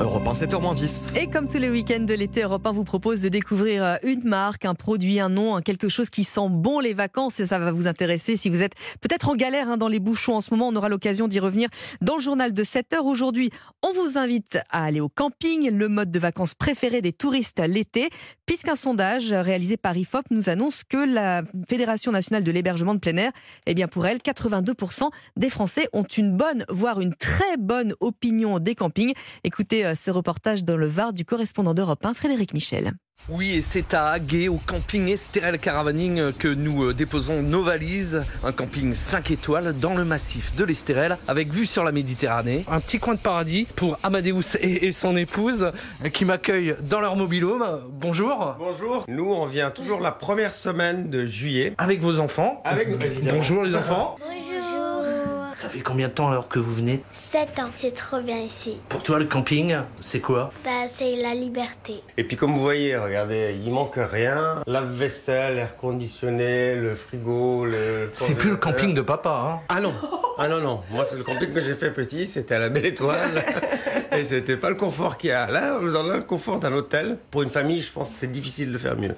Europe 1, 7h10. Et comme tous les week-ends de l'été, Europe 1 vous propose de découvrir euh, une marque, un produit, un nom, quelque chose qui sent bon les vacances et ça va vous intéresser. Si vous êtes peut-être en galère hein, dans les bouchons en ce moment, on aura l'occasion d'y revenir dans le journal de 7h. Aujourd'hui, on vous invite à aller au camping, le mode de vacances préféré des touristes l'été, puisqu'un sondage réalisé par IFOP nous annonce que la Fédération nationale de l'hébergement de plein air, eh bien pour elle, 82% des Français ont une bonne, voire une très bonne opinion des campings. Écoutez euh, ce reportage dans le Var du correspondant d'Europe 1, Frédéric Michel. Oui, et c'est à Haguet, au camping Estérel Caravaning, que nous euh, déposons nos valises. Un camping 5 étoiles dans le massif de l'Estérel, avec vue sur la Méditerranée. Un petit coin de paradis pour Amadeus et son épouse qui m'accueillent dans leur mobilhome. Bonjour. Bonjour. Nous, on vient toujours la première semaine de juillet. Avec vos enfants. Avec. Bonjour les enfants. Bonjour. Ça fait combien de temps alors que vous venez? 7 ans, c'est trop bien ici. Pour toi, le camping, c'est quoi? Bah, c'est la liberté. Et puis comme vous voyez, regardez, il manque rien. Lave-vaisselle, air conditionné, le frigo, le... C'est plus le camping de papa, hein Ah non Ah non, non. Moi, c'est le camping que j'ai fait petit, c'était à la Belle Étoile. Et c'était pas le confort qu'il y a. Là, vous en avez le confort d'un hôtel. Pour une famille, je pense que c'est difficile de le faire mieux.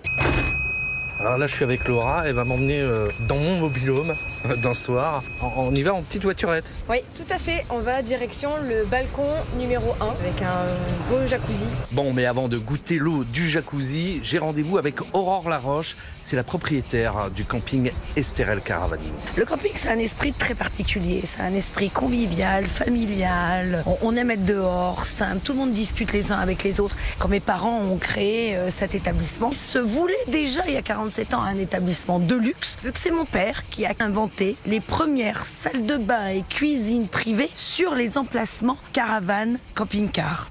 Alors là, je suis avec Laura. Elle va m'emmener euh, dans mon mobilhome d'un soir. On, y va en petite voiturette. Oui, tout à fait. On va direction le balcon numéro 1 avec un beau jacuzzi. Bon, mais avant de goûter l'eau du jacuzzi, j'ai rendez-vous avec Aurore Laroche. C'est la propriétaire du camping Estérel Caravaning. Le camping, c'est un esprit très particulier. C'est un esprit convivial, familial. On, aime être dehors, simple. Tout le monde discute les uns avec les autres. Quand mes parents ont créé euh, cet établissement, ils se voulaient déjà il y a 47 ans un établissement de luxe. Vu que c'est mon père qui a inventé les premières salles de bain et cuisine privées sur les emplacements caravanes camping-car.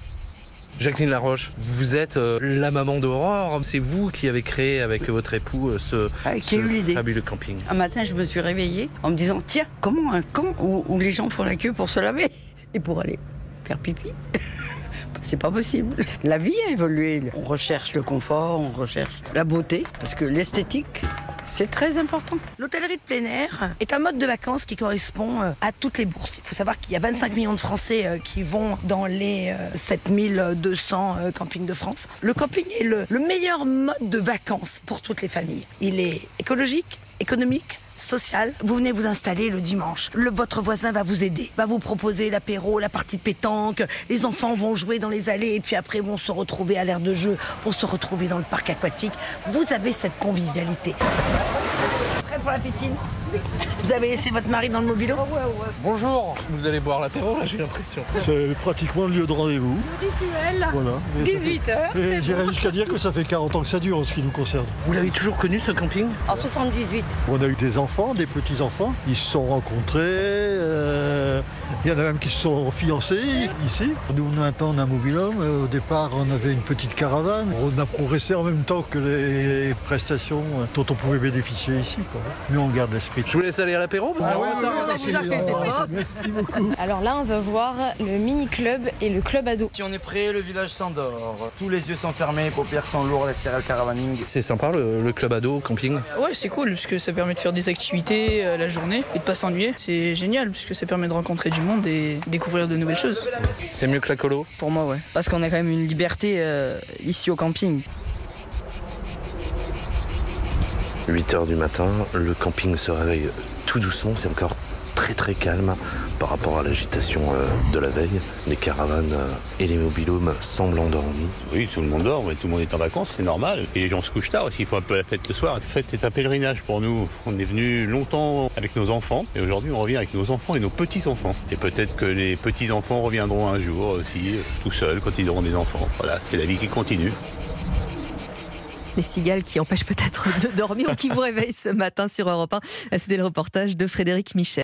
Jacqueline Laroche, vous êtes euh, la maman d'Aurore. C'est vous qui avez créé avec votre époux euh, ce, Ah, ce eu fabuleux camping. Un matin, je me suis réveillée en me disant tiens, comment un camp où, où les gens font la queue pour se laver et pour aller faire pipi? C'est pas possible. La vie a évolué. On recherche le confort, on recherche la beauté, parce que l'esthétique, c'est très important. L'hôtellerie de plein air est un mode de vacances qui correspond euh, à toutes les bourses. Il faut savoir qu'il y a 25 millions de Français euh, qui vont dans les euh, 7200 euh, campings de France. Le camping est le, le meilleur mode de vacances pour toutes les familles. Il est écologique, économique, Vous venez vous installer le dimanche. Votre voisin va vous aider, va vous proposer l'apéro, la partie de pétanque. Les enfants vont jouer dans les allées et puis après vont se retrouver à l'air de jeu, vont se retrouver dans le parc aquatique. Vous avez cette convivialité. Prêt pour la piscine? Vous avez laissé votre mari dans le mobilo Bonjour. Vous allez boire l'apéro là, j'ai l'impression. C'est pratiquement le lieu de rendez-vous. Rituel, Voilà. 18h. Et j'irais jusqu'à dire que ça fait 40 ans que ça dure en ce qui nous concerne. Vous l'avez toujours connu ce camping? En 78. On a eu des enfants, des petits-enfants. Ils se sont rencontrés. euh, Il y en a même qui se sont fiancés ici. Nous, maintenant, on a un mobilhome. Au départ, on avait une petite caravane. On a progressé en même temps que les prestations dont on pouvait bénéficier ici. Quoi. Mais on garde l'esprit. Je vous laisse aller à l'apéro parce que- Merci beaucoup. Alors là, on va voir le mini-club et le club ado. Si on est prêt, le village s'endort. Tous les yeux sont fermés, paupières sont lourdes, les céréales caravaning. C'est sympa le, le club ado camping. Ouais, c'est cool parce que ça permet de faire des activités euh, la journée et de pas s'ennuyer. C'est génial parce que ça permet de rencontrer du monde et découvrir de nouvelles choses. C'est mieux que la colo? Pour moi, ouais. Parce qu'on a quand même une liberté euh, ici au camping. 8h du matin, le camping se réveille tout doucement, c'est encore très très calme par rapport à l'agitation euh, de la veille. Les caravanes euh, et les mobilhomes semblent endormis. Oui, tout le monde dort, mais tout le monde est en vacances, c'est normal. Et les gens se couchent tard aussi, il faut un peu la fête le soir. La fête est un pèlerinage pour nous. On est venu longtemps avec nos enfants, et aujourd'hui on revient avec nos enfants et nos petits-enfants. Et peut-être que les petits-enfants reviendront un jour aussi, euh, tout seuls, quand ils auront des enfants. Voilà, c'est la vie qui continue. Les cigales qui empêchent peut-être de dormir ou qui vous réveillent ce matin sur Europe 1. C'était le reportage de Frédéric Michel.